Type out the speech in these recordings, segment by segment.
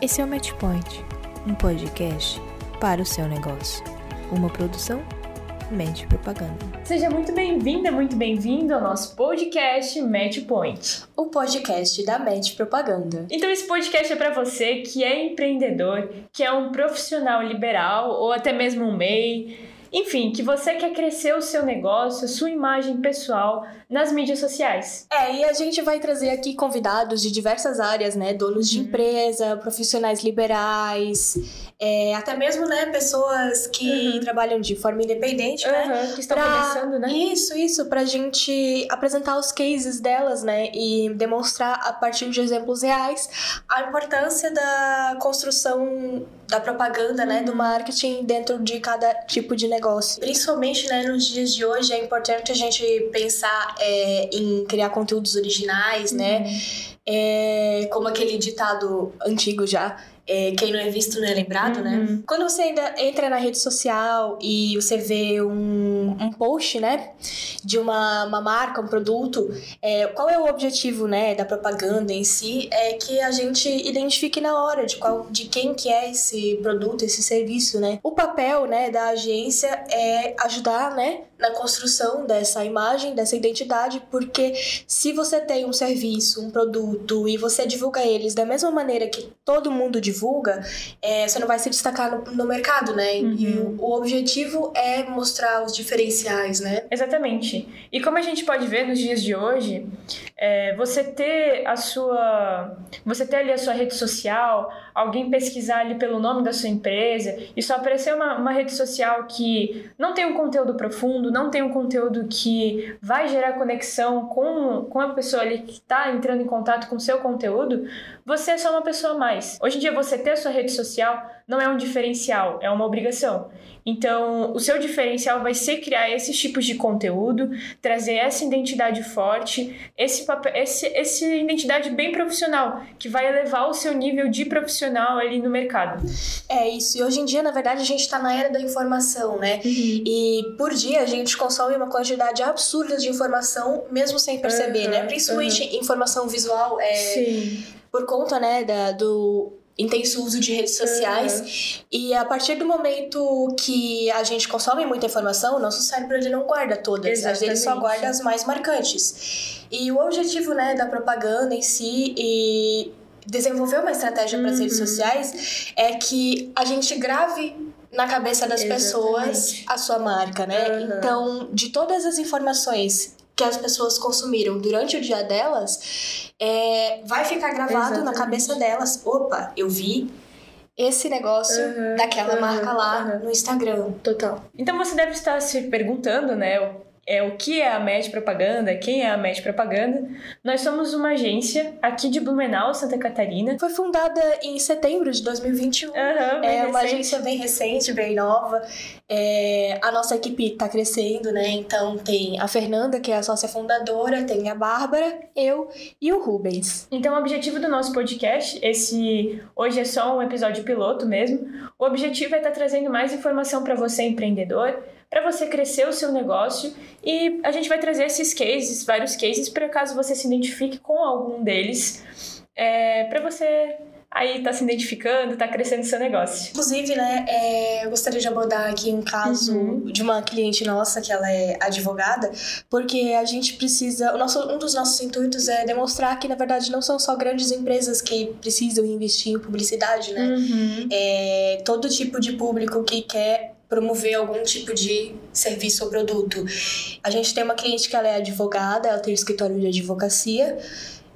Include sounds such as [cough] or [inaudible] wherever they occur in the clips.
Esse é o Matchpoint, um podcast para o seu negócio. Uma produção Match Propaganda. Seja muito bem-vinda, muito bem-vindo ao nosso podcast Matchpoint. O podcast da Match Propaganda. Então esse podcast é para você que é empreendedor, que é um profissional liberal ou até mesmo um MEI, enfim, que você quer crescer o seu negócio, sua imagem pessoal nas mídias sociais. É, e a gente vai trazer aqui convidados de diversas áreas, né? Donos de uhum. empresa, profissionais liberais, é, até mesmo, né, pessoas que uhum. trabalham de forma independente, uhum, né? Que estão pra... começando, né? Isso, isso, pra gente apresentar os cases delas, né? E demonstrar a partir de exemplos reais a importância da construção da propaganda, né, do uhum. marketing dentro de cada tipo de negócio. Principalmente, né, nos dias de hoje é importante a gente pensar é, em criar conteúdos originais, né? uhum. né? É, como aquele ditado antigo já, é, quem não é visto não é lembrado, né? uhum. né? Quando você ainda entra na rede social e você vê um, um post, né, de uma, uma marca, um produto, é, qual é o objetivo, né, da propaganda em si? É que a gente identifique na hora de qual, de quem que é esse produto, esse serviço, né? O papel, né, da agência é ajudar, né, na construção dessa imagem, dessa identidade, porque se você tem um serviço, um produto e você divulga eles da mesma maneira que todo mundo divulga, é, você não vai se destacar no, no mercado, né? Uhum. E o, o, objetivo é mostrar os diferenciais, né? Exatamente. E como a gente pode ver nos dias de hoje, é, você ter a sua, você ter ali a sua rede social, alguém pesquisar ali pelo nome da sua empresa e só aparecer uma, uma rede social que não tem um conteúdo profundo não tem um conteúdo que vai gerar conexão com, com a pessoa ali que está entrando em contato com o seu conteúdo, você é só uma pessoa a mais. Hoje em dia, você ter a sua rede social não é um diferencial, é uma obrigação. Então, o seu diferencial vai ser criar esses tipos de conteúdo, trazer essa identidade forte, esse papel, esse, essa identidade bem profissional, que vai elevar o seu nível de profissional ali no mercado. É isso. E hoje em dia, na verdade, a gente está na era da informação, né? Uhum. E por dia a gente consome uma quantidade absurda de informação, mesmo sem perceber, uhum. né? Principalmente uhum. informação visual. É... Sim por conta, né, da, do intenso uso de redes sociais. Uhum. E a partir do momento que a gente consome muita informação, o nosso cérebro ele não guarda todas, Exatamente. ele só guarda as mais marcantes. E o objetivo, né, da propaganda em si e desenvolver uma estratégia para as redes uhum. sociais é que a gente grave na cabeça das Exatamente. pessoas a sua marca, né? Uhum. Então, de todas as informações que as pessoas consumiram durante o dia delas, é, vai ficar gravado Exatamente. na cabeça delas. Opa, eu vi esse negócio uhum, daquela uhum, marca lá uhum. no Instagram. Total. Então você deve estar se perguntando, né? É, o que é a MED Propaganda, quem é a MED Propaganda. Nós somos uma agência aqui de Blumenau, Santa Catarina. Foi fundada em setembro de 2021. Uhum, é recente. uma agência bem recente, bem nova. É, a nossa equipe está crescendo, né? Então tem a Fernanda, que é a sócia fundadora, tem a Bárbara, eu e o Rubens. Então o objetivo do nosso podcast, esse hoje é só um episódio piloto mesmo. O objetivo é estar tá trazendo mais informação para você empreendedor para você crescer o seu negócio. E a gente vai trazer esses cases, vários cases, para caso você se identifique com algum deles, é, para você aí tá se identificando, tá crescendo o seu negócio. Inclusive, né, é, eu gostaria de abordar aqui um caso uhum. de uma cliente nossa que ela é advogada, porque a gente precisa, o nosso, um dos nossos intuitos é demonstrar que na verdade não são só grandes empresas que precisam investir em publicidade, né? Uhum. É, todo tipo de público que quer promover algum tipo de serviço ou produto. A gente tem uma cliente que ela é advogada, ela tem um escritório de advocacia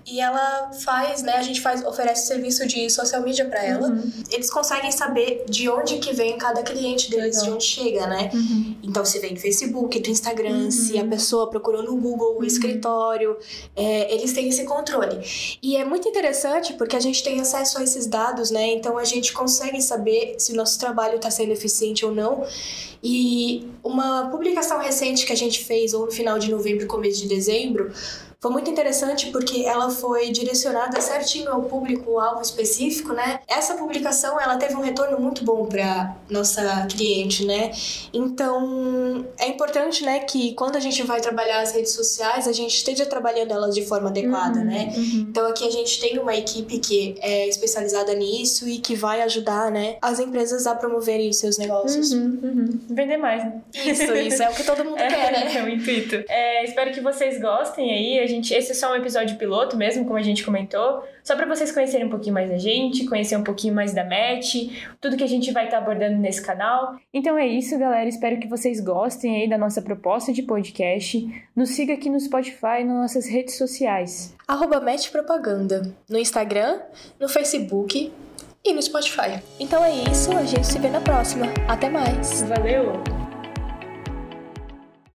e ela faz, né? A gente faz, oferece serviço de social media para ela. Uhum. Eles conseguem saber de onde que vem cada cliente deles, Legal. de onde chega, né? Uhum. Então, se vem do Facebook, do Instagram, uhum. se a pessoa procurou no Google o uhum. escritório, é, eles têm esse controle. E é muito interessante porque a gente tem acesso a esses dados, né? Então, a gente consegue saber se o nosso trabalho está sendo eficiente ou não. E uma publicação recente que a gente fez, ou no final de novembro, começo de dezembro, foi muito interessante porque ela foi direcionada certinho ao público-alvo específico, né? Essa publicação, ela teve um retorno muito bom para nossa cliente, né? Então, é importante, né, que quando a gente vai trabalhar as redes sociais, a gente esteja trabalhando elas de forma adequada, Uhum, né? uhum. Então aqui a gente tem uma equipe que é especializada nisso e que vai ajudar, né, as empresas a promoverem os seus negócios. Uhum, uhum. Vender mais, né? Isso, isso é o que todo mundo [laughs] quer, né? É o intuito. É, espero que vocês gostem aí. Gente, esse é só um episódio piloto mesmo, como a gente comentou. Só para vocês conhecerem um pouquinho mais da gente, conhecer um pouquinho mais da Match, tudo que a gente vai estar abordando nesse canal. Então é isso, galera. Espero que vocês gostem aí da nossa proposta de podcast. Nos siga aqui no Spotify e nas nossas redes sociais. Arroba Match Propaganda no Instagram, no Facebook e no Spotify. Então é isso, a gente se vê na próxima. Até mais! Valeu!